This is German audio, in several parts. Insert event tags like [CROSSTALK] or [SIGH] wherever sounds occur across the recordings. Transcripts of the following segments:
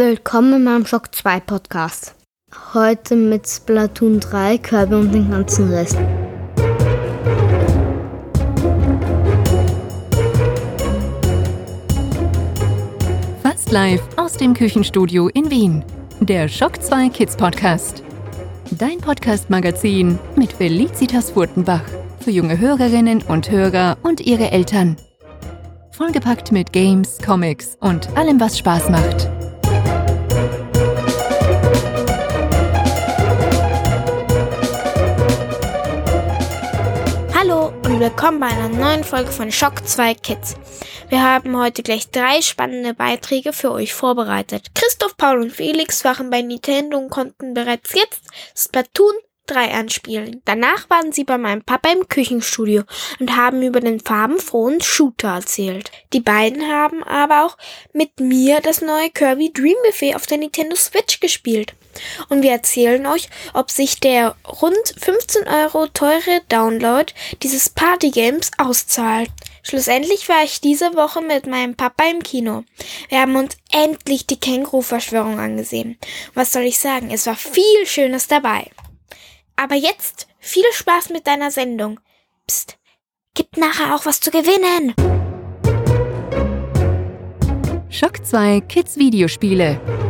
Willkommen meinem Shock 2 Podcast. Heute mit Splatoon 3, Kirby und den ganzen Rest. Fast live aus dem Küchenstudio in Wien. Der Shock 2 Kids Podcast. Dein Podcast-Magazin mit Felicitas Furtenbach. Für junge Hörerinnen und Hörer und ihre Eltern. Vollgepackt mit Games, Comics und allem, was Spaß macht. Und willkommen bei einer neuen Folge von Shock 2 Kids. Wir haben heute gleich drei spannende Beiträge für euch vorbereitet. Christoph, Paul und Felix waren bei Nintendo und konnten bereits jetzt Splatoon 3 anspielen. Danach waren sie bei meinem Papa im Küchenstudio und haben über den farbenfrohen Shooter erzählt. Die beiden haben aber auch mit mir das neue Kirby Dream Buffet auf der Nintendo Switch gespielt. Und wir erzählen euch, ob sich der rund 15 Euro teure Download dieses Partygames auszahlt. Schlussendlich war ich diese Woche mit meinem Papa im Kino. Wir haben uns endlich die Känguru-Verschwörung angesehen. Was soll ich sagen? Es war viel Schönes dabei. Aber jetzt viel Spaß mit deiner Sendung. Psst, gibt nachher auch was zu gewinnen. Shock 2 Kids Videospiele.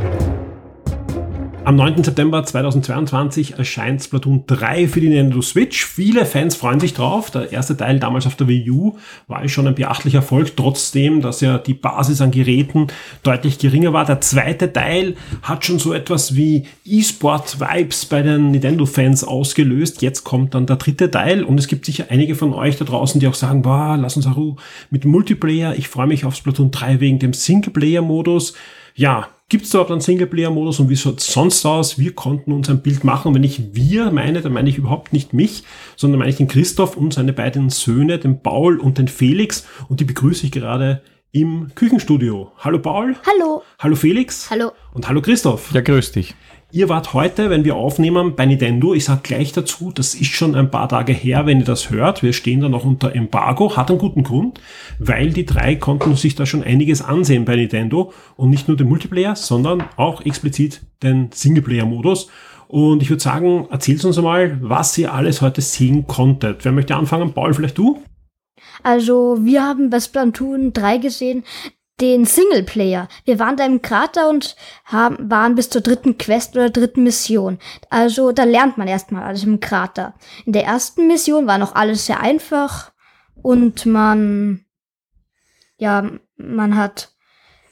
Am 9. September 2022 erscheint Splatoon 3 für die Nintendo Switch. Viele Fans freuen sich drauf. Der erste Teil damals auf der Wii U war schon ein beachtlicher Erfolg, trotzdem, dass ja die Basis an Geräten deutlich geringer war. Der zweite Teil hat schon so etwas wie E-Sport-Vibes bei den Nintendo-Fans ausgelöst. Jetzt kommt dann der dritte Teil und es gibt sicher einige von euch da draußen, die auch sagen, boah, lass uns auch mit Multiplayer. Ich freue mich auf Splatoon 3 wegen dem Singleplayer-Modus. Ja, Gibt es überhaupt einen Singleplayer-Modus und wie schaut es sonst aus? Wir konnten uns ein Bild machen. Und wenn ich wir meine, dann meine ich überhaupt nicht mich, sondern meine ich den Christoph und seine beiden Söhne, den Paul und den Felix. Und die begrüße ich gerade im Küchenstudio. Hallo Paul. Hallo. Hallo Felix. Hallo. Und hallo Christoph. Ja, grüß dich. Ihr wart heute, wenn wir aufnehmen, bei Nintendo. Ich sage gleich dazu, das ist schon ein paar Tage her, wenn ihr das hört. Wir stehen da noch unter Embargo. Hat einen guten Grund, weil die drei konnten sich da schon einiges ansehen bei Nintendo. Und nicht nur den Multiplayer, sondern auch explizit den Singleplayer-Modus. Und ich würde sagen, erzählt uns einmal, was ihr alles heute sehen konntet. Wer möchte anfangen? Paul, vielleicht du? Also, wir haben bei Splatoon 3 gesehen, den Singleplayer. Wir waren da im Krater und haben, waren bis zur dritten Quest oder dritten Mission. Also da lernt man erstmal alles im Krater. In der ersten Mission war noch alles sehr einfach und man, ja, man hat,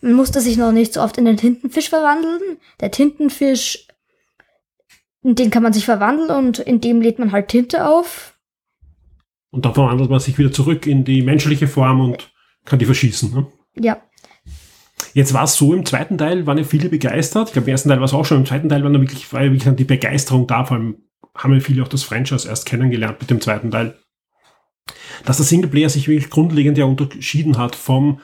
man musste sich noch nicht so oft in den Tintenfisch verwandeln. Der Tintenfisch, in den kann man sich verwandeln und in dem lädt man halt Tinte auf. Und dann verwandelt man sich wieder zurück in die menschliche Form und kann die verschießen. Ne? Ja. Jetzt war es so, im zweiten Teil waren ja viele begeistert. Ich glaube, im ersten Teil war es auch schon, im zweiten Teil war, da wirklich, war ja wirklich die Begeisterung da. Vor allem haben ja viele auch das Franchise erst kennengelernt mit dem zweiten Teil. Dass der Singleplayer sich wirklich grundlegend ja unterschieden hat vom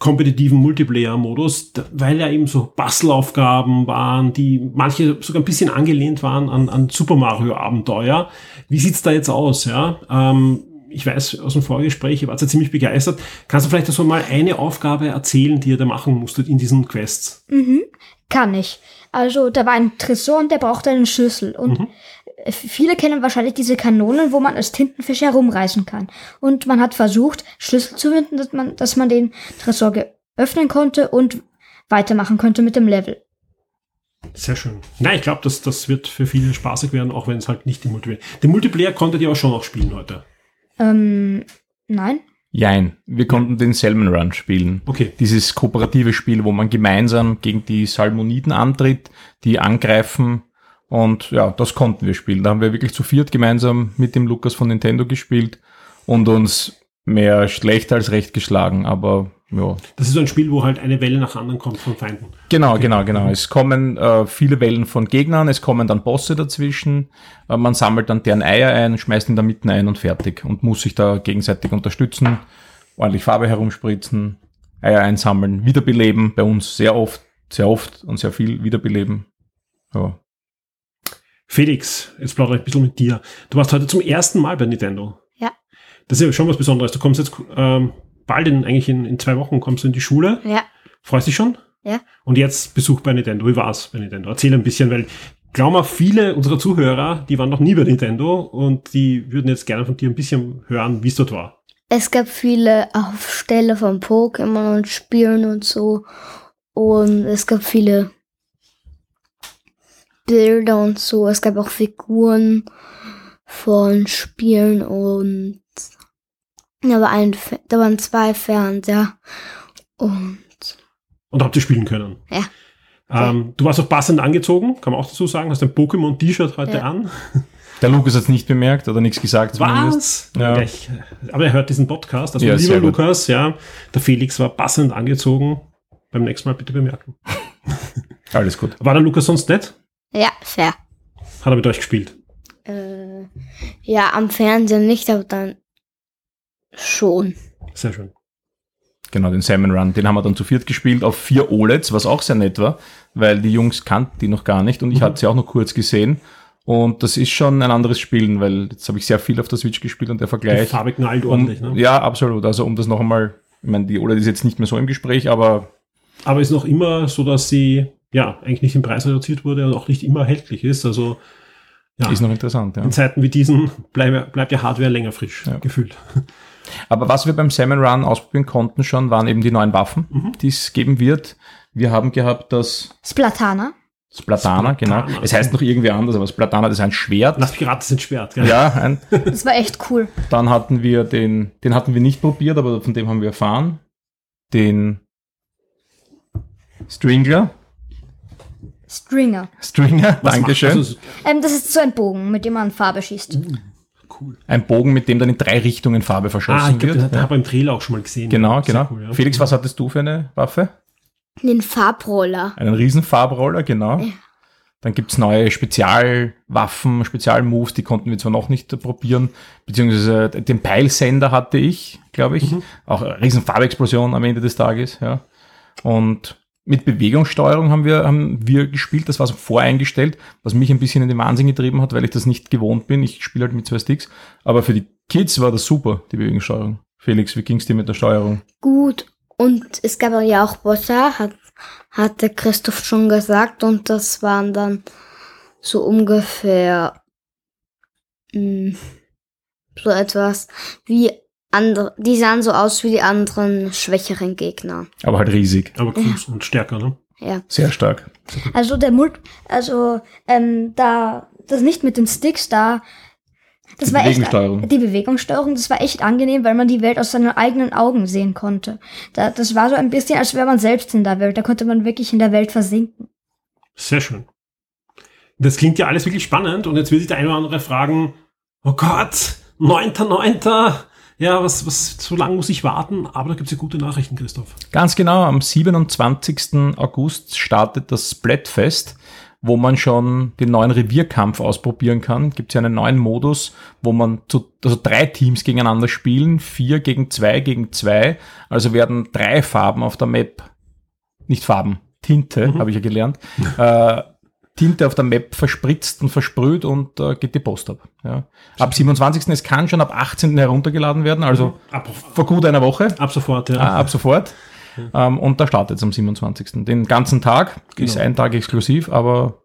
kompetitiven Multiplayer-Modus, weil ja eben so Puzzle-Aufgaben waren, die manche sogar ein bisschen angelehnt waren an, an Super Mario-Abenteuer. Wie sieht's da jetzt aus? Ja? Ähm, ich weiß aus dem Vorgespräch, ihr wart ja ziemlich begeistert. Kannst du vielleicht so mal eine Aufgabe erzählen, die ihr da machen musstet in diesen Quests? Mhm, kann ich. Also da war ein Tresor und der brauchte einen Schlüssel. Und mhm. viele kennen wahrscheinlich diese Kanonen, wo man als Tintenfisch herumreißen kann. Und man hat versucht, Schlüssel zu finden, dass man, dass man den Tresor öffnen konnte und weitermachen könnte mit dem Level. Sehr schön. Nein, ich glaube, das, das wird für viele spaßig werden, auch wenn es halt nicht im Multiplayer. Den Multiplayer konntet ihr auch schon noch spielen heute. Ähm, nein. Jein, wir konnten den Salmon Run spielen. Okay. Dieses kooperative Spiel, wo man gemeinsam gegen die Salmoniden antritt, die angreifen und ja, das konnten wir spielen. Da haben wir wirklich zu viert gemeinsam mit dem Lukas von Nintendo gespielt und uns mehr schlecht als recht geschlagen, aber ja. Das ist so ein Spiel, wo halt eine Welle nach anderen kommt von Feinden. Genau, okay. genau, genau. Es kommen äh, viele Wellen von Gegnern, es kommen dann Bosse dazwischen, äh, man sammelt dann deren Eier ein, schmeißt in der Mitte ein und fertig und muss sich da gegenseitig unterstützen, ordentlich Farbe herumspritzen, Eier einsammeln, wiederbeleben, bei uns sehr oft, sehr oft und sehr viel wiederbeleben. Ja. Felix, jetzt plaudere ich ein bisschen mit dir. Du warst heute zum ersten Mal bei Nintendo. Ja. Das ist ja schon was Besonderes. Du kommst jetzt ähm, bald in, eigentlich in, in zwei Wochen kommst du in die Schule. Ja. Freust dich schon? Ja. Und jetzt Besuch bei Nintendo. Wie war's bei Nintendo? Erzähl ein bisschen, weil glaube mal, viele unserer Zuhörer, die waren noch nie bei Nintendo und die würden jetzt gerne von dir ein bisschen hören, wie es dort war. Es gab viele Aufstelle von Pokémon und Spielen und so. Und es gab viele Bilder und so. Es gab auch Figuren von Spielen und da, war ein, da waren zwei Fernseher. Und Und habt ihr spielen können. Ja. Ähm, du warst auch passend angezogen, kann man auch dazu sagen, hast ein Pokémon-T-Shirt heute Ja. an. Der Lukas hat es nicht bemerkt oder nichts gesagt. Was? Ja. Aber er hört diesen Podcast. Also Ja, lieber gut. Lukas, ja, der Felix war passend angezogen. Beim nächsten Mal bitte bemerken. [LAUGHS] Alles gut. War der Lukas sonst nett? ja, fair. Hat er mit euch gespielt? Äh, ja, am Fernsehen nicht, aber dann schon. Sehr schön. Genau, den Salmon Run. Den haben wir dann zu viert gespielt auf vier OLEDs, was auch sehr nett war, weil die Jungs kannten die noch gar nicht und ich Mhm. hatte sie auch noch kurz gesehen. Und das ist schon ein anderes Spielen, weil jetzt habe ich sehr viel auf der Switch gespielt und der Die Vergleich. Farbe knallt Um, ordentlich. Ne? Ja, absolut. Also um das noch einmal, ich meine, die OLED ist jetzt nicht mehr so im Gespräch, aber Aber ist noch immer so, dass sie ja eigentlich nicht im Preis reduziert wurde und auch nicht immer erhältlich ist. Also ja, ist noch interessant. Ja. in Zeiten wie diesen bleib, bleibt ja Hardware länger frisch, Ja. gefühlt. Aber was wir beim Salmon Run ausprobieren konnten schon, waren eben die neuen Waffen, Mhm. die es geben wird. Wir haben gehabt das Splatana. Splatana, Splatana. genau. Es heißt noch irgendwie anders, aber Splatana, das ist ein Schwert. Lass mich raten, das sind Schwert. Gell? Ja, [LAUGHS] ein, Das war echt cool. Dann hatten wir den, den hatten wir nicht probiert, aber von dem haben wir erfahren. Den Stringler. Stringer. Stringer, Was Dankeschön. macht- also, Ähm, das ist so ein Bogen, mit dem man Farbe schießt. cool. Ein Bogen, mit dem dann in drei Richtungen Farbe Ah, verschossen ich glaube, wird. den Ja. habe ich im Trailer auch schon mal gesehen. Genau, genau. Cool, ja. Felix, was hattest du für eine Waffe? Den Farbroller. Einen riesen Farbroller, genau. Ja. Dann gibt's neue Spezialwaffen, Spezialmoves, die konnten wir zwar noch nicht probieren, beziehungsweise den Peilsender hatte ich, glaube ich. Mhm. Auch eine riesen Farbexplosion am Ende des Tages, ja. Und mit Bewegungssteuerung haben wir, haben wir gespielt, das war so voreingestellt, was mich ein bisschen in den Wahnsinn getrieben hat, weil ich das nicht gewohnt bin. Ich spiele halt mit zwei Sticks. Aber für die Kids war das super, die Bewegungssteuerung. Felix, wie ging's dir mit der Steuerung? Gut. Und es gab ja auch Bosse, hat, hatte Christoph schon gesagt. Und das waren dann so ungefähr mh, so etwas wie andere. Die sahen so aus wie die anderen schwächeren Gegner. Aber halt riesig. Aber groß und stärker, ne? Ja. Sehr stark. Also der Mult, also ähm, da das nicht mit den Sticks da. Das Die war echt Bewegungssteuerung. die Bewegungssteuerung, das war echt angenehm, weil man die Welt aus seinen eigenen Augen sehen konnte. Da, das war so ein bisschen, als wäre man selbst in der Welt. Da konnte man wirklich in der Welt versinken. Sehr schön. Das klingt ja alles wirklich spannend und jetzt will sich der eine oder andere fragen, oh Gott, 9.9. Ja, was, was, so lange muss ich warten? Aber da gibt's ja gute Nachrichten, Christoph. Ganz genau, am 27. August startet das Splatfest, wo man schon den neuen Revierkampf ausprobieren kann. Gibt ja einen neuen Modus, wo man zu, also drei Teams gegeneinander spielen, vier gegen zwei gegen zwei. Also werden drei Farben auf der Map, nicht Farben, Tinte, habe ich ja gelernt, [LAUGHS] äh, Tinte auf der Map verspritzt und versprüht und äh, geht die Post ab. Ja. Ab 27. Es kann schon ab 18. heruntergeladen werden, also Ab, vor gut einer Woche. ab sofort, ja. Ah, ab sofort. Ähm, und da startet es am 27. Den ganzen Tag. Ist Genau. ein Tag exklusiv, aber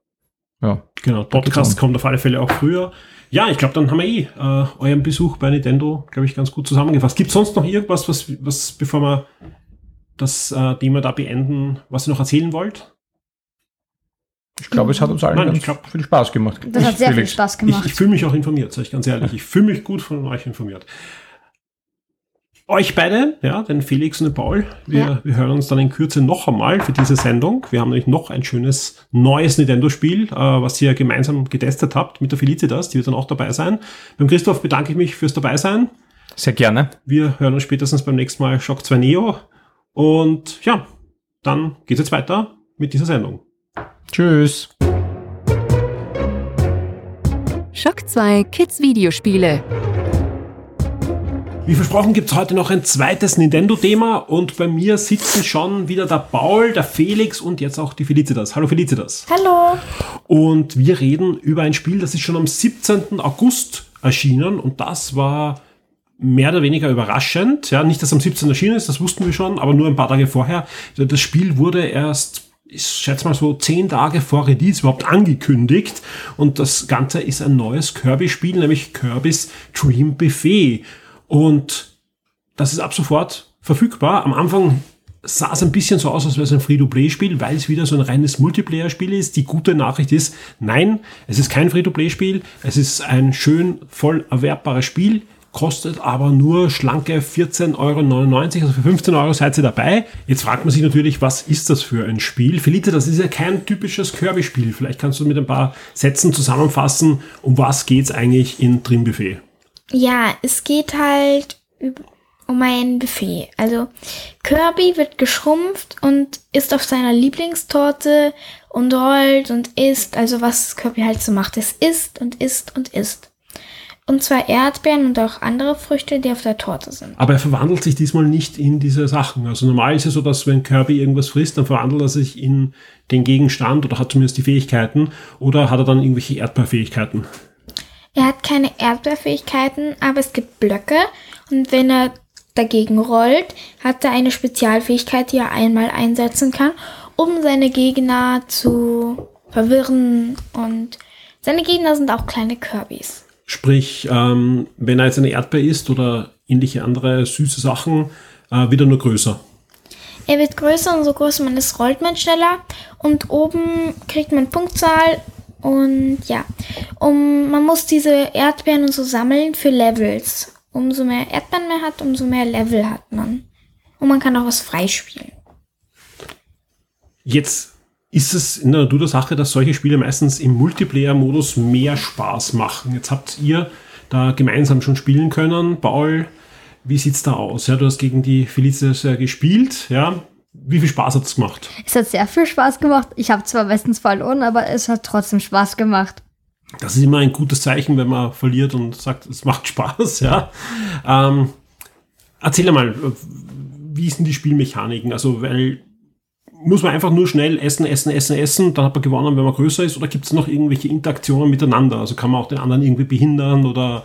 ja. Genau, Podcast kommt auf alle Fälle auch früher. Ja, ich glaube, dann haben wir eh äh, euren Besuch bei Nintendo, glaube ich, ganz gut zusammengefasst. Gibt sonst noch irgendwas, was, was bevor wir das äh, Thema da beenden, was ihr noch erzählen wollt? Ich glaube, es hat uns allen Nein, ganz ich glaub- viel Spaß gemacht. Das hat sehr viel Felix. Spaß Ich, gemacht. ich fühle mich auch informiert, sage ich ganz ehrlich. Ich fühle mich gut von euch informiert. Euch beide, ja, den Felix und den Paul, wir, Ja. wir hören uns dann in Kürze noch einmal für diese Sendung. Wir haben nämlich noch ein schönes neues Nintendo-Spiel, äh, was ihr gemeinsam getestet habt mit der Felicitas, die wird dann auch dabei sein. Beim Christoph bedanke ich mich fürs Dabeisein. Sehr gerne. Wir hören uns spätestens beim nächsten Mal Shock 2 Neo. Und ja, dann geht's jetzt weiter mit dieser Sendung. Tschüss. Schock 2 Kids Videospiele. Wie versprochen gibt's heute noch ein zweites Nintendo-Thema und bei mir sitzen schon wieder der Paul, der Felix und jetzt auch die Felicitas. Hallo Felicitas. Hallo. Und wir reden über ein Spiel, das ist schon am 17. August erschienen und das war mehr oder weniger überraschend. Ja, nicht, dass am 17. erschienen ist, das wussten wir schon, aber nur ein paar Tage vorher. Das Spiel wurde erst ist, schätze mal so zehn Tage vor Release überhaupt angekündigt. Und das Ganze ist ein neues Kirby-Spiel, nämlich Kirby's Dream Buffet. Und das ist ab sofort verfügbar. Am Anfang sah es ein bisschen so aus, als wäre es ein Free-to-Play-Spiel, weil es wieder so ein reines Multiplayer-Spiel ist. Die gute Nachricht ist, nein, es ist kein Free-to-Play-Spiel. Es ist ein schön voll erwerbbares Spiel kostet aber nur schlanke 14,99 Euro, also für 15 Euro seid ihr dabei. Jetzt fragt man sich natürlich, was ist das für ein Spiel? Felite, das ist ja kein typisches Kirby-Spiel. Vielleicht kannst du mit ein paar Sätzen zusammenfassen, um was geht's eigentlich in Dream Buffet? Ja, es geht halt um ein Buffet. Also Kirby wird geschrumpft und ist auf seiner Lieblingstorte und rollt und isst, also was Kirby halt so macht. Es isst und isst und isst. Und zwar Erdbeeren und auch andere Früchte, die auf der Torte sind. Aber er verwandelt sich diesmal nicht in diese Sachen. Also normal ist es so, dass wenn Kirby irgendwas frisst, dann verwandelt er sich in den Gegenstand oder hat zumindest die Fähigkeiten. Oder hat er dann irgendwelche Erdbeerfähigkeiten? Er hat keine Erdbeerfähigkeiten, aber es gibt Blöcke. Und wenn er dagegen rollt, hat er eine Spezialfähigkeit, die er einmal einsetzen kann, um seine Gegner zu verwirren. Und seine Gegner sind auch kleine Kirbys. Sprich, ähm, wenn er jetzt eine Erdbeer isst oder ähnliche andere süße Sachen, äh, wird er nur größer. Er wird größer und so größer man ist, rollt man schneller. Und oben kriegt man Punktzahl. Und ja, um, man muss diese Erdbeeren und so sammeln für Levels. Umso mehr Erdbeeren man hat, umso mehr Level hat man. Und man kann auch was freispielen. Jetzt ist es in der Natur der Sache, dass solche Spiele meistens im Multiplayer-Modus mehr Spaß machen. Jetzt habt ihr da gemeinsam schon spielen können. Paul, wie sieht's da aus? Ja, du hast gegen die Felicitas ja gespielt, ja. Wie viel Spaß hat's gemacht? Es hat sehr viel Spaß gemacht. Ich habe zwar meistens verloren, aber es hat trotzdem Spaß gemacht. Das ist immer ein gutes Zeichen, wenn man verliert und sagt, es macht Spaß, ja. Ähm, erzähl mal, wie sind die Spielmechaniken? Also, weil muss man einfach nur schnell essen, essen, essen, essen, dann hat man gewonnen, wenn man größer ist, oder gibt es noch irgendwelche Interaktionen miteinander? Also kann man auch den anderen irgendwie behindern oder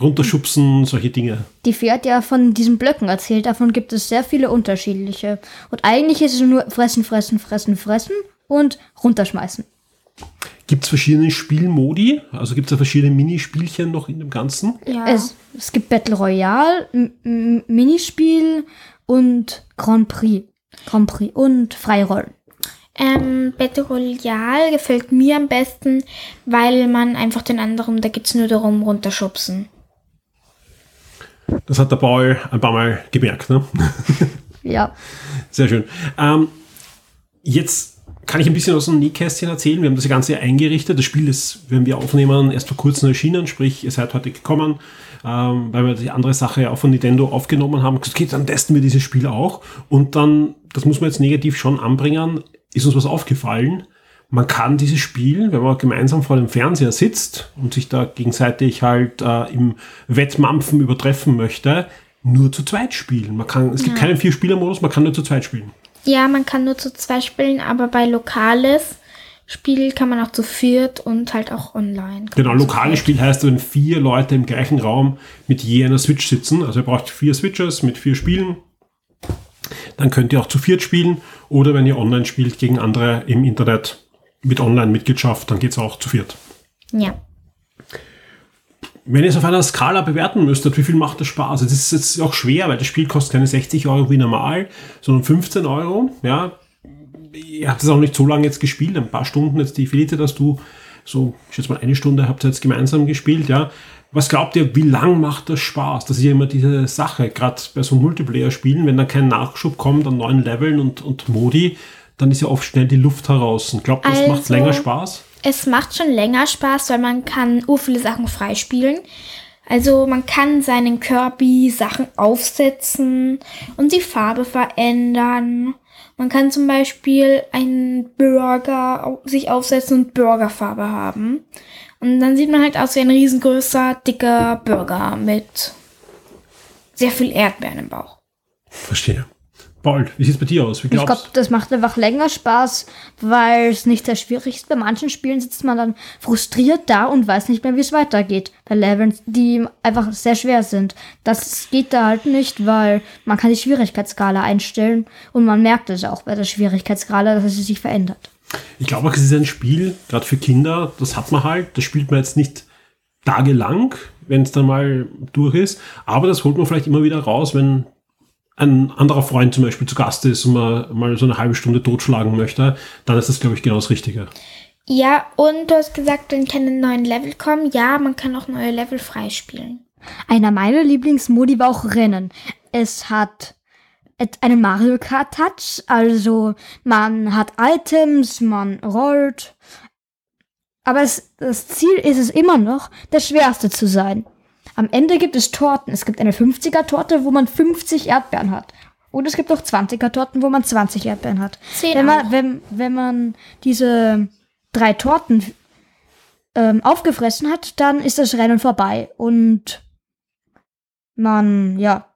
runterschubsen, solche Dinge. Die Fee hat ja von diesen Blöcken erzählt, davon gibt es sehr viele unterschiedliche. Und eigentlich ist es nur fressen, fressen, fressen, fressen und runterschmeißen. Gibt es verschiedene Spielmodi? Also gibt es da verschiedene Minispielchen noch in dem Ganzen? Ja. Es, es gibt Battle Royale, Minispiel und Grand Prix. Grand Prix und Freirollen. Ähm, Battle Royale gefällt mir am besten, weil man einfach den anderen, da geht es nur darum, runterschubsen. Das hat der Paul ein paar Mal gemerkt, ne? [LAUGHS] ja. Sehr schön. Ähm, jetzt kann ich ein bisschen aus dem Nähkästchen erzählen. Wir haben das Ganze eingerichtet. Das Spiel ist, wenn wir aufnehmen, erst vor kurzem erschienen, sprich, ihr seid heute gekommen ähm, weil wir die andere Sache ja auch von Nintendo aufgenommen haben. Okay, dann testen wir dieses Spiel auch. Und dann, das muss man jetzt negativ schon anbringen, ist uns was aufgefallen. Man kann dieses Spiel, wenn man gemeinsam vor dem Fernseher sitzt und sich da gegenseitig halt äh, im Wettmampfen übertreffen möchte, nur zu zweit spielen. Man kann, es gibt ja. keinen Vier-Spieler-Modus, man kann nur zu zweit spielen. Ja, man kann nur zu zweit spielen, aber bei Lokales Spiel kann man auch zu viert und halt auch online. Genau, lokales Spiel heißt, wenn vier Leute im gleichen Raum mit je einer Switch sitzen, also ihr braucht vier Switches mit vier Spielen, dann könnt ihr auch zu viert spielen oder wenn ihr online spielt gegen andere im Internet mit Online-Mitgliedschaft, dann geht es auch zu viert. Ja. Wenn ihr es auf einer Skala bewerten müsstet, wie viel macht das Spaß? Es ist jetzt auch schwer, weil das Spiel kostet keine 60 Euro wie normal, sondern 15 Euro. Ja, ihr habt es auch nicht so lange jetzt gespielt, ein paar Stunden jetzt die Felite, dass du so, ich schätze mal eine Stunde habt ihr jetzt gemeinsam gespielt, ja. Was glaubt ihr, wie lang macht das Spaß? Das ist ja immer diese Sache, gerade bei so Multiplayer-Spielen, wenn da kein Nachschub kommt an neuen Leveln und, und Modi, dann ist ja oft schnell die Luft heraus. Glaubt ihr, also, das macht länger Spaß? Es macht schon länger Spaß, weil man kann ur viele Sachen freispielen. Also man kann seinen Kirby Sachen aufsetzen und die Farbe verändern. Man kann zum Beispiel einen Burger sich aufsetzen und Burgerfarbe haben. Und dann sieht man halt aus wie ein riesengroßer, dicker Burger mit sehr viel Erdbeeren im Bauch. Verstehe. Paul, wie sieht es bei dir aus? Wie Ich glaube, das macht einfach länger Spaß, weil es nicht sehr schwierig ist. Bei manchen Spielen sitzt man dann frustriert da und weiß nicht mehr, wie es weitergeht. Bei Leveln, die einfach sehr schwer sind. Das geht da halt nicht, weil man kann die Schwierigkeitsskala einstellen und man merkt es auch bei der Schwierigkeitsskala, dass sie sich verändert. Ich glaube auch, es ist ein Spiel, gerade für Kinder, das hat man halt, das spielt man jetzt nicht tagelang, wenn es dann mal durch ist, aber das holt man vielleicht immer wieder raus, wenn ein anderer Freund zum Beispiel zu Gast ist und man mal so eine halbe Stunde totschlagen möchte, dann ist das, glaube ich, genau das Richtige. Ja, und du hast gesagt, dann können neuen Level kommen. Ja, man kann auch neue Level freispielen. Einer meiner Lieblingsmodi war auch Rennen. Es hat einen Mario Kart Touch, also man hat Items, man rollt. Aber es, das Ziel ist es immer noch, der Schwerste zu sein. Am Ende gibt es Torten. Es gibt eine 50er Torte, wo man 50 Erdbeeren hat. Und es gibt auch 20er Torten, wo man 20 Erdbeeren hat. Zehn Wenn auch. man, wenn, wenn man diese drei Torten ähm, aufgefressen hat, dann ist das Rennen vorbei. Und man, ja,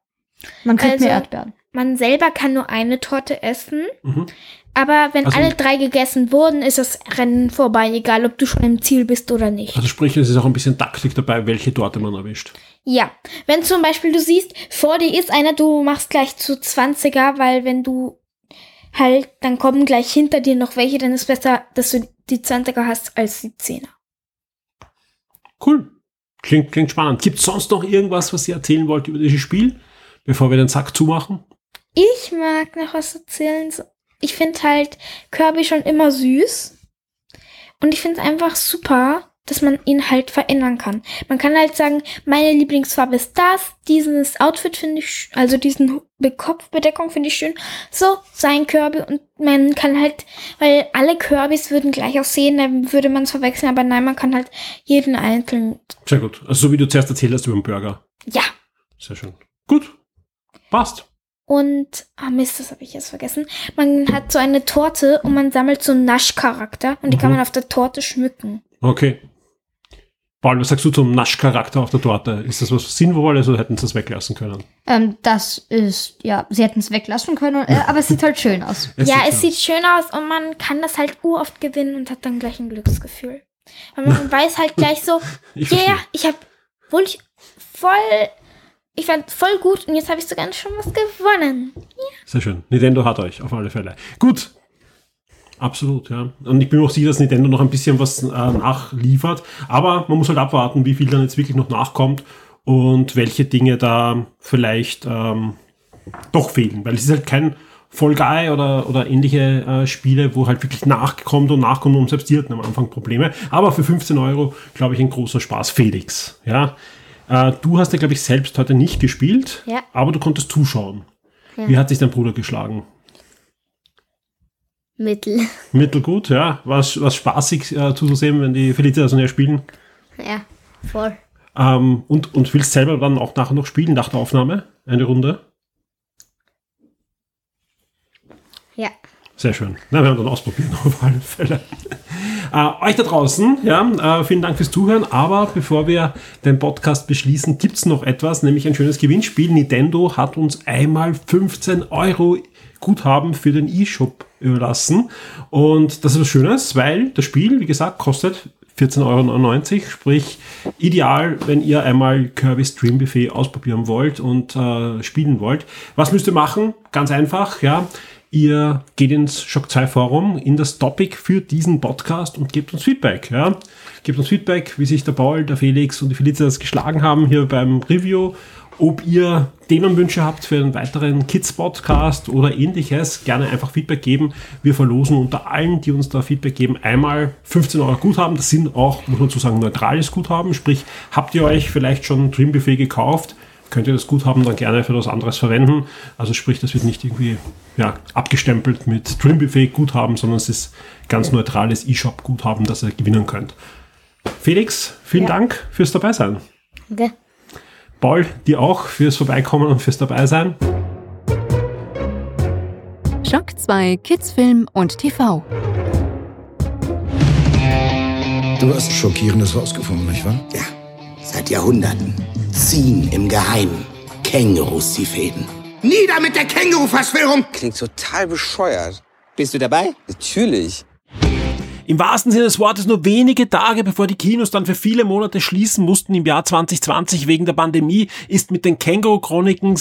man kriegt Also- mehr Erdbeeren. Man selber kann nur eine Torte essen, Mhm. aber wenn Also- alle drei gegessen wurden, ist das Rennen vorbei, egal ob du schon im Ziel bist oder nicht. Also sprich, es ist auch ein bisschen Taktik dabei, welche Torte man erwischt. Ja, wenn zum Beispiel du siehst, vor dir ist einer, du machst gleich zu 20er, weil wenn du halt, dann kommen gleich hinter dir noch welche, dann ist besser, dass du die 20er hast als die 10er. Cool. Klingt, klingt spannend. Gibt es sonst noch irgendwas, was ihr erzählen wollt über dieses Spiel, bevor wir den Sack zumachen? Ich mag noch was erzählen. Ich finde halt Kirby schon immer süß. Und ich finde es einfach super, dass man ihn halt verändern kann. Man kann halt sagen, meine Lieblingsfarbe ist das, dieses Outfit finde ich, also diesen Be- Kopfbedeckung finde ich schön. So, sein Kirby und man kann halt, weil alle Kirbys würden gleich aussehen, dann würde man es verwechseln, aber nein, man kann halt jeden einzelnen, Sehr gut. Also so wie du zuerst erzählt hast über den Burger. ja. Sehr schön. Gut. Passt. Und, ah Mist, das habe ich jetzt vergessen. Man hat so eine Torte und man sammelt so einen Naschcharakter und die kann Mhm. man auf der Torte schmücken. Okay. Paul, was sagst du zum Naschcharakter auf der Torte? Ist das was Sinnvolles oder hätten sie das weglassen können? Ähm, das ist, ja, sie hätten es weglassen können, äh, aber es sieht halt schön aus. ja, sieht es sieht schön aus und man kann das halt uroft gewinnen und hat dann gleich ein Glücksgefühl. Weil man [LAUGHS] weiß halt gleich so, Ich yeah, ich habe wohl voll, ich fand voll gut und jetzt habe ich sogar schon was gewonnen. Sehr schön. Nintendo hat euch, auf alle Fälle. Gut. Absolut, ja. Und ich bin auch sicher, dass Nintendo noch ein bisschen was äh, nachliefert. Aber man muss halt abwarten, wie viel dann jetzt wirklich noch nachkommt und welche Dinge da vielleicht ähm, doch fehlen. Weil es ist halt kein Fall oder, oder ähnliche äh, Spiele, wo halt wirklich nachkommt und nachkommt und selbst die hatten am Anfang Probleme. Aber für 15 Euro, glaube ich, ein großer Spaß. Felix, ja. Äh, du hast ja, glaube ich, selbst heute nicht gespielt, Ja. aber du konntest zuschauen. Wie hat sich dein Bruder geschlagen? Mittel. [LAUGHS] Mittelgut, ja. Was was spaßig äh, zuzusehen, wenn die Felicitas und er spielen. Ja, voll. Ähm, und, und willst selber dann auch nachher noch spielen, nach der Aufnahme? Eine Runde? Ja. Sehr schön. Na, wir haben dann ausprobieren, [LAUGHS] auf alle Fälle. Äh, euch da draußen, ja, äh, vielen Dank fürs Zuhören. Aber bevor wir den Podcast beschließen, gibt's noch etwas, nämlich ein schönes Gewinnspiel. Nintendo hat uns einmal 15 Euro Guthaben für den E-Shop überlassen. Und das ist was Schönes, weil das Spiel, wie gesagt, kostet 14,99 Euro, sprich ideal, wenn ihr einmal Kirby's Dream Buffet ausprobieren wollt und äh, spielen wollt. Was müsst ihr machen? Ganz einfach, ja. Ihr geht ins Shock 2 Forum, in das Topic für diesen Podcast und gebt uns Feedback. Ja? Gebt uns Feedback, wie sich der Paul, der Felix und die Felicitas geschlagen haben hier beim Review. Ob ihr Themenwünsche habt für einen weiteren Kids-Podcast oder ähnliches, gerne einfach Feedback geben. Wir verlosen unter allen, die uns da Feedback geben, einmal 15 Euro Guthaben. Das sind auch, muss man zu sagen, neutrales Guthaben. Sprich, habt ihr euch vielleicht schon Dream Buffet gekauft, könnt ihr das Guthaben dann gerne für was anderes verwenden. Also sprich, das wird nicht irgendwie ja, abgestempelt mit Dream Buffet Guthaben, sondern es ist ganz neutrales E-Shop Guthaben, das ihr gewinnen könnt. Felix, vielen Ja. Dank fürs Dabeisein. Okay. Paul, dir auch fürs Vorbeikommen und fürs Dabeisein. Schock 2 Kids Film und TV. Du hast Schockierendes rausgefunden, nicht wahr? Ja, seit Jahrhunderten ziehen im Geheimen Kängurus die Fäden. Nieder mit der Känguru-Verschwörung! Klingt total bescheuert. Bist du dabei? Natürlich. Im wahrsten Sinne des Wortes nur wenige Tage bevor die Kinos dann für viele Monate schließen mussten im Jahr 2020 wegen der Pandemie, ist mit den Känguru-Chroniken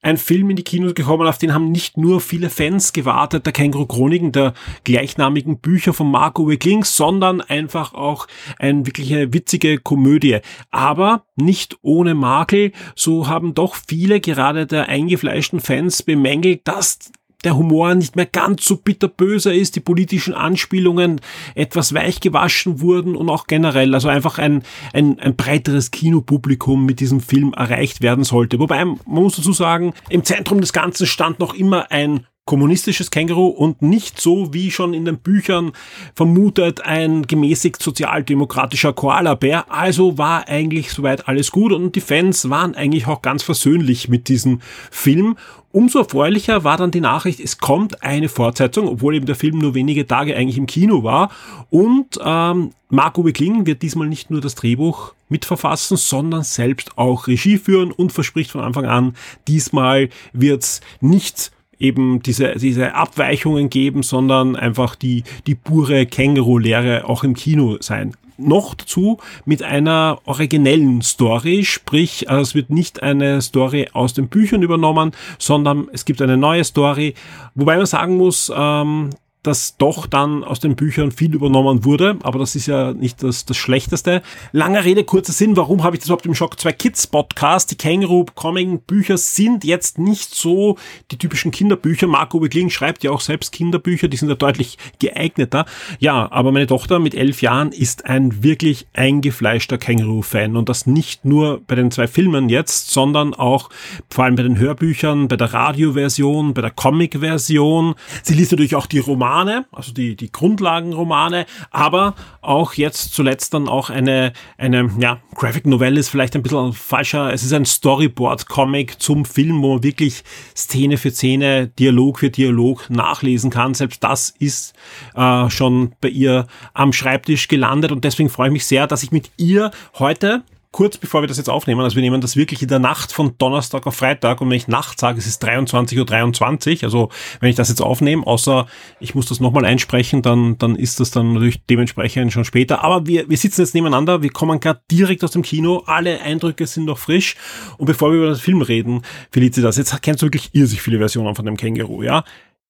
ein Film in die Kinos gekommen, auf den haben nicht nur viele Fans gewartet, der Känguru Chroniken, der gleichnamigen Bücher von Marco Wickling, sondern einfach auch eine wirklich eine witzige Komödie. Aber nicht ohne Makel, so haben doch viele gerade der eingefleischten Fans bemängelt, dass der Humor nicht mehr ganz so bitterböser ist, die politischen Anspielungen etwas weich gewaschen wurden und auch generell, also einfach ein, ein, ein breiteres Kinopublikum mit diesem Film erreicht werden sollte. Wobei, man muss dazu sagen, im Zentrum des Ganzen stand noch immer ein kommunistisches Känguru und nicht so wie schon in den Büchern vermutet ein gemäßigt sozialdemokratischer Koala-Bär. Also war eigentlich soweit alles gut und die Fans waren eigentlich auch ganz versöhnlich mit diesem Film. Umso erfreulicher war dann die Nachricht, es kommt eine Fortsetzung, obwohl eben der Film nur wenige Tage eigentlich im Kino war. Und ähm, Marco Kling wird diesmal nicht nur das Drehbuch mitverfassen, sondern selbst auch Regie führen und verspricht von Anfang an, diesmal wird's nicht eben diese, diese Abweichungen geben, sondern einfach die, die pure Känguru-Lehre auch im Kino sein. Noch dazu mit einer originellen Story, sprich, es wird nicht eine Story aus den Büchern übernommen, sondern es gibt eine neue Story, wobei man sagen muss, ähm, dass doch dann aus den Büchern viel übernommen wurde, aber das ist ja nicht das, das Schlechteste. Langer Rede, kurzer Sinn, warum habe ich das überhaupt im Shock 2 Kids Podcast? Die Känguru Comic Bücher sind jetzt nicht so die typischen Kinderbücher. Marco Wickling schreibt ja auch selbst Kinderbücher, die sind ja deutlich geeigneter. Ja, aber meine Tochter mit elf Jahren ist ein wirklich eingefleischter Känguru-Fan und das nicht nur bei den zwei Filmen jetzt, sondern auch vor allem bei den Hörbüchern, bei der Radioversion, bei der Comic-Version. Sie liest natürlich auch die Romane Romane, also die, die Grundlagenromane, aber auch jetzt zuletzt dann auch eine, eine ja, Graphic Novelle ist vielleicht ein bisschen falscher, es ist ein Storyboard-Comic zum Film, wo man wirklich Szene für Szene, Dialog für Dialog nachlesen kann. Selbst das ist äh, schon bei ihr am Schreibtisch gelandet und deswegen freue ich mich sehr, dass ich mit ihr heute kurz bevor wir das jetzt aufnehmen, also wir nehmen das wirklich in der Nacht von Donnerstag auf Freitag und wenn ich Nacht sage, es ist 23.23 Uhr, 23, also wenn ich das jetzt aufnehme, außer ich muss das nochmal einsprechen, dann, dann ist das dann natürlich dementsprechend schon später. Aber wir, wir sitzen jetzt nebeneinander, wir kommen gerade direkt aus dem Kino, alle Eindrücke sind noch frisch und bevor wir über den Film reden, Felicitas, jetzt kennst du wirklich irrsinnig viele Versionen von dem Känguru, ja?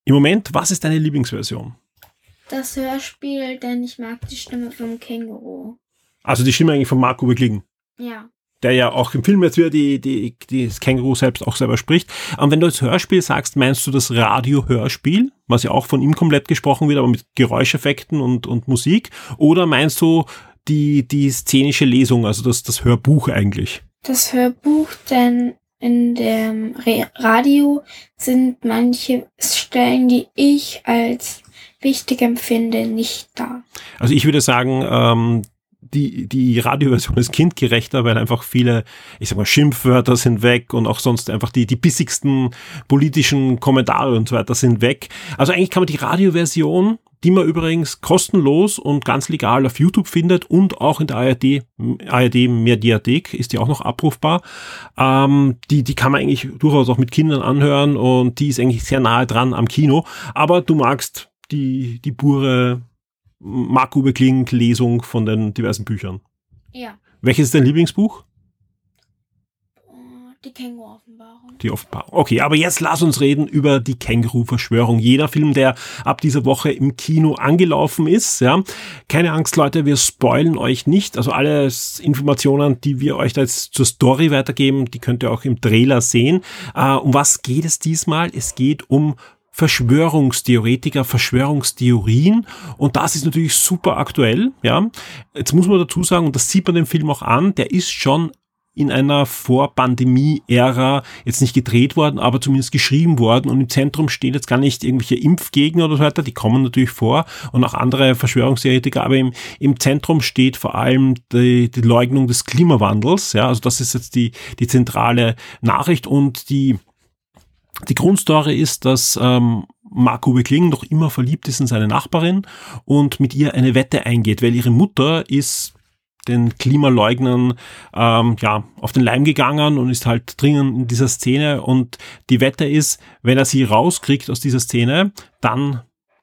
Im Moment, was ist deine Lieblingsversion? Das Hörspiel, denn ich mag die Stimme vom Känguru. Also die Stimme eigentlich von Marco Wiglingen. Ja. Der ja auch im Film jetzt wieder die, die, die das Känguru selbst auch selber spricht. Und wenn du das Hörspiel sagst, meinst du das Radio-Hörspiel, was ja auch von ihm komplett gesprochen wird, aber mit Geräuscheffekten und, und Musik? Oder meinst du die, die szenische Lesung, also das, das Hörbuch eigentlich? Das Hörbuch, denn in dem Radio sind manche Stellen, die ich als wichtig empfinde, nicht da. Also ich würde sagen, ähm, die, die Radioversion ist kindgerechter, weil einfach viele, ich sag mal, Schimpfwörter sind weg und auch sonst einfach die, die bissigsten politischen Kommentare und so weiter sind weg. Also eigentlich kann man die Radioversion, die man übrigens kostenlos und ganz legal auf YouTube findet und auch in der ARD, ARD Mediathek ist die auch noch abrufbar. Ähm, die, die kann man eigentlich durchaus auch mit Kindern anhören und die ist eigentlich sehr nahe dran am Kino. Aber du magst die, die pure Marco Kling Lesung von den diversen Büchern. Ja. Welches ist dein Lieblingsbuch? Die Känguru-Offenbarung. Die Offenbarung. Okay, aber jetzt lass uns reden über die Känguru-Verschwörung. Jeder Film, der ab dieser Woche im Kino angelaufen ist, ja. Keine Angst, Leute, wir spoilen euch nicht. Also alle Informationen, die wir euch da jetzt zur Story weitergeben, die könnt ihr auch im Trailer sehen. Uh, um was geht es diesmal? Es geht um Verschwörungstheoretiker, Verschwörungstheorien. Und das ist natürlich super aktuell, ja. Jetzt muss man dazu sagen, und das sieht man dem Film auch an, der ist schon in einer Vor-Pandemie-Ära jetzt nicht gedreht worden, aber zumindest geschrieben worden. Und im Zentrum stehen jetzt gar nicht irgendwelche Impfgegner oder so weiter, die kommen natürlich vor. Und auch andere Verschwörungstheoretiker, aber im, im Zentrum steht vor allem die, die Leugnung des Klimawandels, ja, also das ist jetzt die, die zentrale Nachricht. Und die die Grundstory ist, dass ähm, Marco Wickling noch immer verliebt ist in seine Nachbarin und mit ihr eine Wette eingeht, weil ihre Mutter ist den Klimaleugnern ähm, ja, auf den Leim gegangen und ist halt drinnen in dieser Szene. Und die Wette ist, wenn er sie rauskriegt aus dieser Szene, dann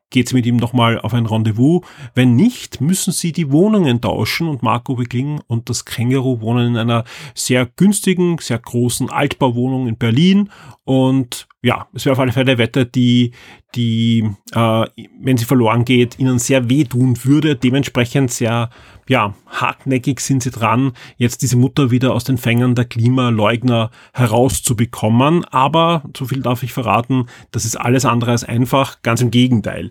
geht sie mit ihm nochmal auf ein Rendezvous. Wenn nicht, müssen sie die Wohnungen tauschen und Marco Wickling und das Känguru wohnen in einer sehr günstigen, sehr großen Altbauwohnung in Berlin und ja, es wäre auf alle Fälle eine Wette, die, die, äh, wenn sie verloren geht, ihnen sehr wehtun würde. Dementsprechend sehr, ja, hartnäckig sind sie dran, jetzt diese Mutter wieder aus den Fängern der Klimaleugner herauszubekommen. Aber, so viel darf ich verraten, das ist alles andere als einfach. Ganz im Gegenteil.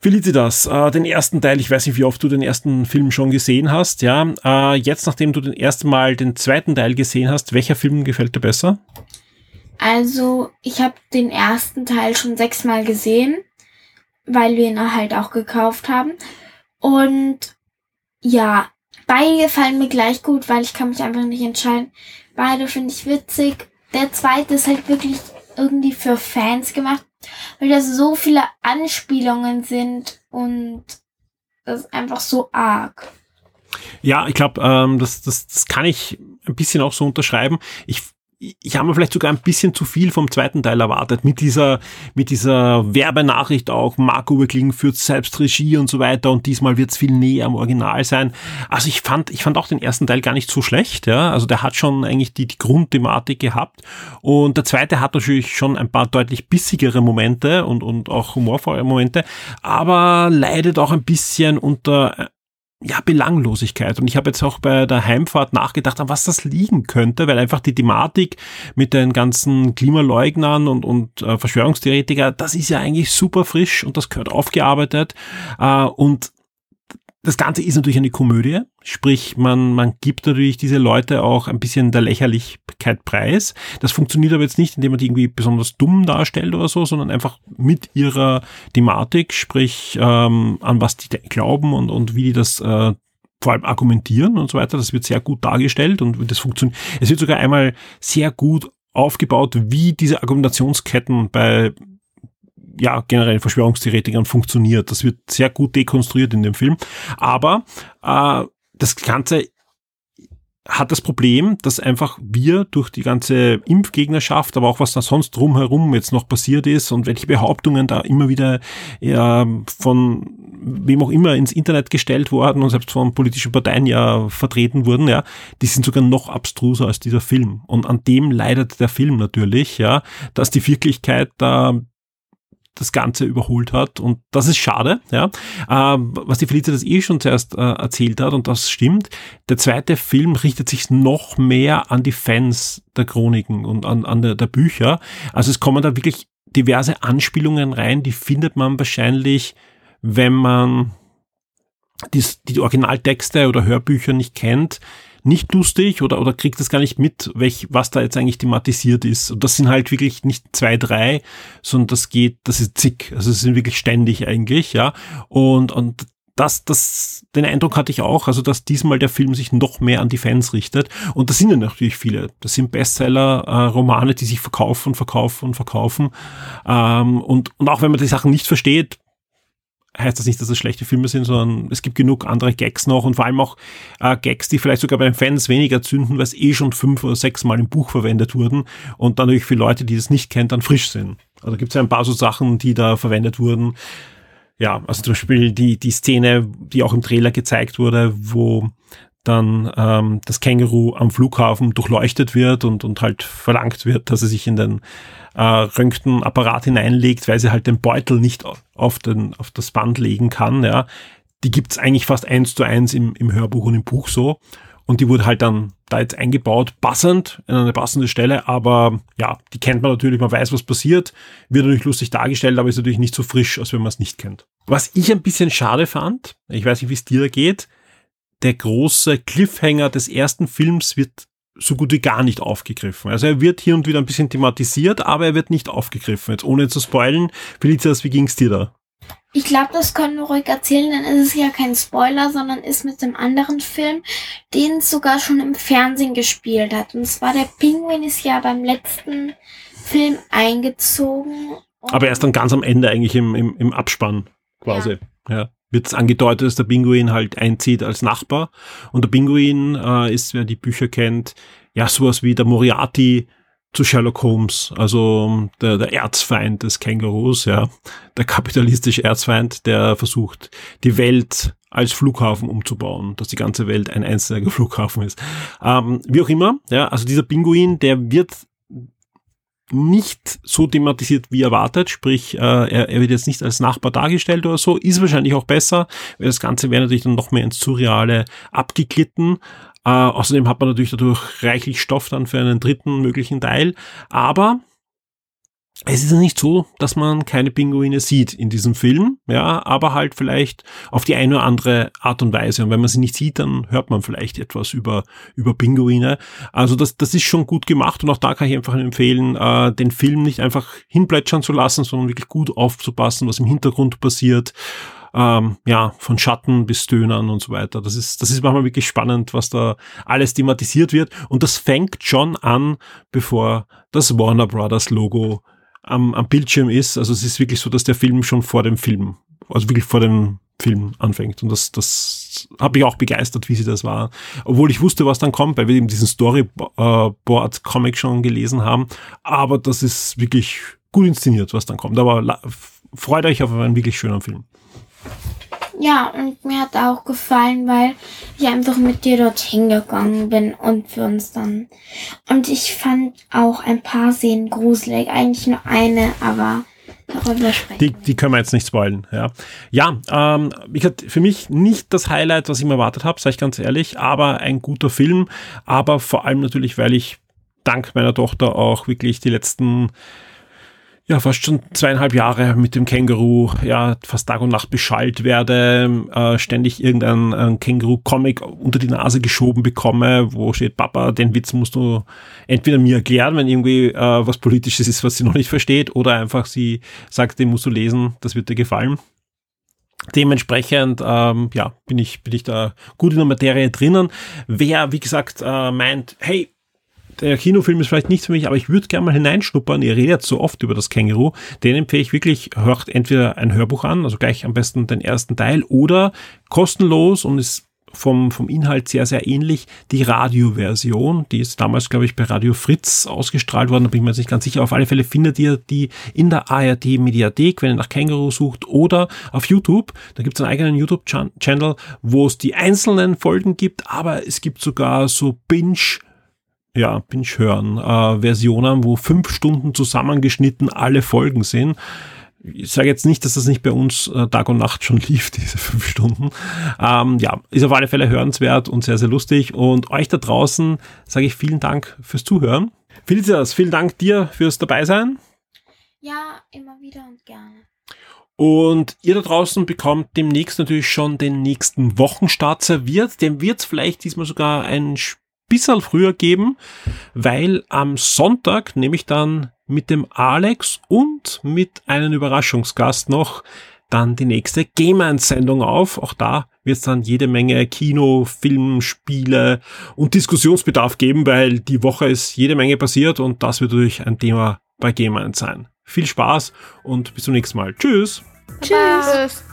Felicitas, äh, den ersten Teil, ich weiß nicht, wie oft du den ersten Film schon gesehen hast, ja. Äh, jetzt, nachdem du den ersten Mal den zweiten Teil gesehen hast, welcher Film gefällt dir besser? Also, ich habe den ersten Teil schon sechsmal gesehen, weil wir ihn halt auch gekauft haben. Und ja, beide gefallen mir gleich gut, weil ich kann mich einfach nicht entscheiden. Beide finde ich witzig. Der zweite ist halt wirklich irgendwie für Fans gemacht, weil da so viele Anspielungen sind und das ist einfach so arg. Ja, ich glaube, ähm, das, das, das kann ich ein bisschen auch so unterschreiben. Ich ich habe mir vielleicht sogar ein bisschen zu viel vom zweiten Teil erwartet, mit dieser, mit dieser Werbenachricht auch, Marco Wickling führt selbst Regie und so weiter und diesmal wird es viel näher am Original sein. Also ich fand, ich fand auch den ersten Teil gar nicht so schlecht, ja, also der hat schon eigentlich die, die Grundthematik gehabt. Und der zweite hat natürlich schon ein paar deutlich bissigere Momente und, und auch humorvolle Momente, aber leidet auch ein bisschen unter ja, Belanglosigkeit. Und ich habe jetzt auch bei der Heimfahrt nachgedacht, an was das liegen könnte, weil einfach die Thematik mit den ganzen Klimaleugnern und, und äh, Verschwörungstheoretiker, das ist ja eigentlich super frisch und das gehört aufgearbeitet. Äh, und das Ganze ist natürlich eine Komödie, sprich man, man gibt natürlich diese Leute auch ein bisschen der Lächerlichkeit preis. Das funktioniert aber jetzt nicht, indem man die irgendwie besonders dumm darstellt oder so, sondern einfach mit ihrer Thematik, sprich ähm, an was die glauben und, und wie die das äh, vor allem argumentieren und so weiter. Das wird sehr gut dargestellt und das funktioniert. Es wird sogar einmal sehr gut aufgebaut, wie diese Argumentationsketten bei ja, generell Verschwörungstheoretikern funktioniert. Das wird sehr gut dekonstruiert in dem Film. Aber äh, das Ganze hat das Problem, dass einfach wir durch die ganze Impfgegnerschaft, aber auch was da sonst drumherum jetzt noch passiert ist und welche Behauptungen da immer wieder ja, von wem auch immer ins Internet gestellt worden und selbst von politischen Parteien ja vertreten wurden, ja, die sind sogar noch abstruser als dieser Film. Und an dem leidet der Film natürlich, ja, dass die Wirklichkeit da das Ganze überholt hat. Und das ist schade, ja. Ähm, was die Felicia das eh schon zuerst äh, erzählt hat, und das stimmt. Der zweite Film richtet sich noch mehr an die Fans der Chroniken und an, an der, der Bücher. Also es kommen da wirklich diverse Anspielungen rein, die findet man wahrscheinlich, wenn man die, die Originaltexte oder Hörbücher nicht kennt, nicht lustig oder, oder kriegt das gar nicht mit, welch, was da jetzt eigentlich thematisiert ist. Und das sind halt wirklich nicht zwei, drei, sondern das geht, das ist zig. Also es sind wirklich ständig eigentlich, ja. Und, und das, das, den Eindruck hatte ich auch, also dass diesmal der Film sich noch mehr an die Fans richtet. Und das sind ja natürlich viele. Das sind Bestseller-Romane, äh, die sich verkaufen und verkaufen und verkaufen. Ähm, und, und auch wenn man die Sachen nicht versteht, heißt das nicht, dass es schlechte Filme sind, sondern es gibt genug andere Gags noch und vor allem auch äh, Gags, die vielleicht sogar bei den Fans weniger zünden, weil es eh schon fünf oder sechs Mal im Buch verwendet wurden und dann natürlich für Leute, die das nicht kennen, dann frisch sind. Also gibt es ja ein paar so Sachen, die da verwendet wurden. Ja, also zum Beispiel die, die Szene, die auch im Trailer gezeigt wurde, wo dann ähm, das Känguru am Flughafen durchleuchtet wird und, und halt verlangt wird, dass er sich in den äh, Röntgenapparat hineinlegt, weil sie halt den Beutel nicht auf, den, auf das Band legen kann. Ja. Die gibt's eigentlich fast eins zu eins im, im Hörbuch und im Buch so. Und die wurde halt dann da jetzt eingebaut, passend, in eine passende Stelle, aber ja, die kennt man natürlich, man weiß, was passiert, wird natürlich lustig dargestellt, aber ist natürlich nicht so frisch, als wenn man es nicht kennt. Was ich ein bisschen schade fand, ich weiß nicht, wie es dir da geht, der große Cliffhanger des ersten Films wird so gut wie gar nicht aufgegriffen. Also er wird hier und wieder ein bisschen thematisiert, aber er wird nicht aufgegriffen. Jetzt ohne zu spoilen, Felicitas, wie ging's dir da? Ich glaube, das können wir ruhig erzählen, denn es ist ja kein Spoiler, sondern ist mit dem anderen Film, den es sogar schon im Fernsehen gespielt hat. Und zwar der Pinguin ist ja beim letzten Film eingezogen. Aber erst dann ganz am Ende eigentlich im, im, im Abspann quasi. Ja. ja. Wird angedeutet, dass der Pinguin halt einzieht als Nachbar. Und der Pinguin äh, ist, wer die Bücher kennt, ja sowas wie der Moriarty zu Sherlock Holmes, also der, der Erzfeind des Kängurus, ja, der kapitalistische Erzfeind, der versucht, die Welt als Flughafen umzubauen, dass die ganze Welt ein einziger [LAUGHS] Flughafen ist. Ähm, wie auch immer, ja, also dieser Pinguin, der wird nicht so thematisiert wie erwartet, sprich, äh, er, er wird jetzt nicht als Nachbar dargestellt oder so, ist wahrscheinlich auch besser, weil das Ganze wäre natürlich dann noch mehr ins Surreale abgeglitten. Äh, außerdem hat man natürlich dadurch reichlich Stoff dann für einen dritten möglichen Teil, aber es ist ja nicht so, dass man keine Pinguine sieht in diesem Film, ja, aber halt vielleicht auf die eine oder andere Art und Weise. Und wenn man sie nicht sieht, dann hört man vielleicht etwas über, über Pinguine. Also das, das ist schon gut gemacht und auch da kann ich einfach empfehlen, äh, den Film nicht einfach hinplätschern zu lassen, sondern wirklich gut aufzupassen, was im Hintergrund passiert. Ähm, ja, von Schatten bis Dönern und so weiter. Das ist, das ist manchmal wirklich spannend, was da alles thematisiert wird. Und das fängt schon an, bevor das Warner Brothers Logo am, am Bildschirm ist. Also es ist wirklich so, dass der Film schon vor dem Film, also wirklich vor dem Film anfängt. Und das, das hat mich auch begeistert, wie sie das war. Obwohl ich wusste, was dann kommt, weil wir eben diesen Storyboard-Comic schon gelesen haben. Aber das ist wirklich gut inszeniert, was dann kommt. Aber freut euch auf einen wirklich schönen Film. Ja, und mir hat auch gefallen, weil ich einfach mit dir dorthin gegangen bin und für uns dann. Und ich fand auch ein paar Szenen gruselig. Eigentlich nur eine, aber darüber sprechen. Die, die können wir jetzt nicht spoilen, ja. Ja, ähm, ich hatte für mich nicht das Highlight, was ich mir erwartet habe, sage ich ganz ehrlich, aber ein guter Film. Aber vor allem natürlich, weil ich dank meiner Tochter auch wirklich die letzten ja, fast schon zweieinhalb Jahre mit dem Känguru, ja, fast Tag und Nacht beschallt werde, äh, ständig irgendein Känguru-Comic unter die Nase geschoben bekomme, wo steht, Papa, den Witz musst du entweder mir erklären, wenn irgendwie äh, was Politisches ist, was sie noch nicht versteht, oder einfach sie sagt, den musst du lesen, das wird dir gefallen. Dementsprechend ähm, ja, bin ich, bin ich da gut in der Materie drinnen. Wer, wie gesagt, äh, meint, hey, der Kinofilm ist vielleicht nichts für mich, aber ich würde gerne mal hineinschnuppern. Ihr redet so oft über das Känguru. Den empfehle ich wirklich, hört entweder ein Hörbuch an, also gleich am besten den ersten Teil, oder kostenlos und ist vom, vom Inhalt sehr, sehr ähnlich. Die Radioversion, die ist damals, glaube ich, bei Radio Fritz ausgestrahlt worden, da bin ich mir jetzt nicht ganz sicher. Auf alle Fälle findet ihr die in der ARD Mediathek, wenn ihr nach Känguru sucht, oder auf YouTube. Da gibt es einen eigenen YouTube-Channel, wo es die einzelnen Folgen gibt, aber es gibt sogar so Binge- ja, Binge hören, äh, Versionen, wo fünf Stunden zusammengeschnitten alle Folgen sind. Ich sage jetzt nicht, dass das nicht bei uns äh, Tag und Nacht schon [LAUGHS] lief, diese fünf Stunden. Ähm, ja, ist auf alle Fälle hörenswert und sehr, sehr lustig. Und euch da draußen sage ich vielen Dank fürs Zuhören. Felicitas, vielen Dank dir fürs Dabeisein. Ja, immer wieder und gerne. Und ihr da draußen bekommt demnächst natürlich schon den nächsten Wochenstart serviert. Dem wird es vielleicht diesmal sogar ein bisschen früher geben, weil am Sonntag nehme ich dann mit dem Alex und mit einem Überraschungsgast noch dann die nächste Game-Sendung auf. Auch da wird es dann jede Menge Kino, Film, Spiele und Diskussionsbedarf geben, weil die Woche ist jede Menge passiert und das wird natürlich ein Thema bei Game sein. Viel Spaß und bis zum nächsten Mal. Tschüss. Tschüss.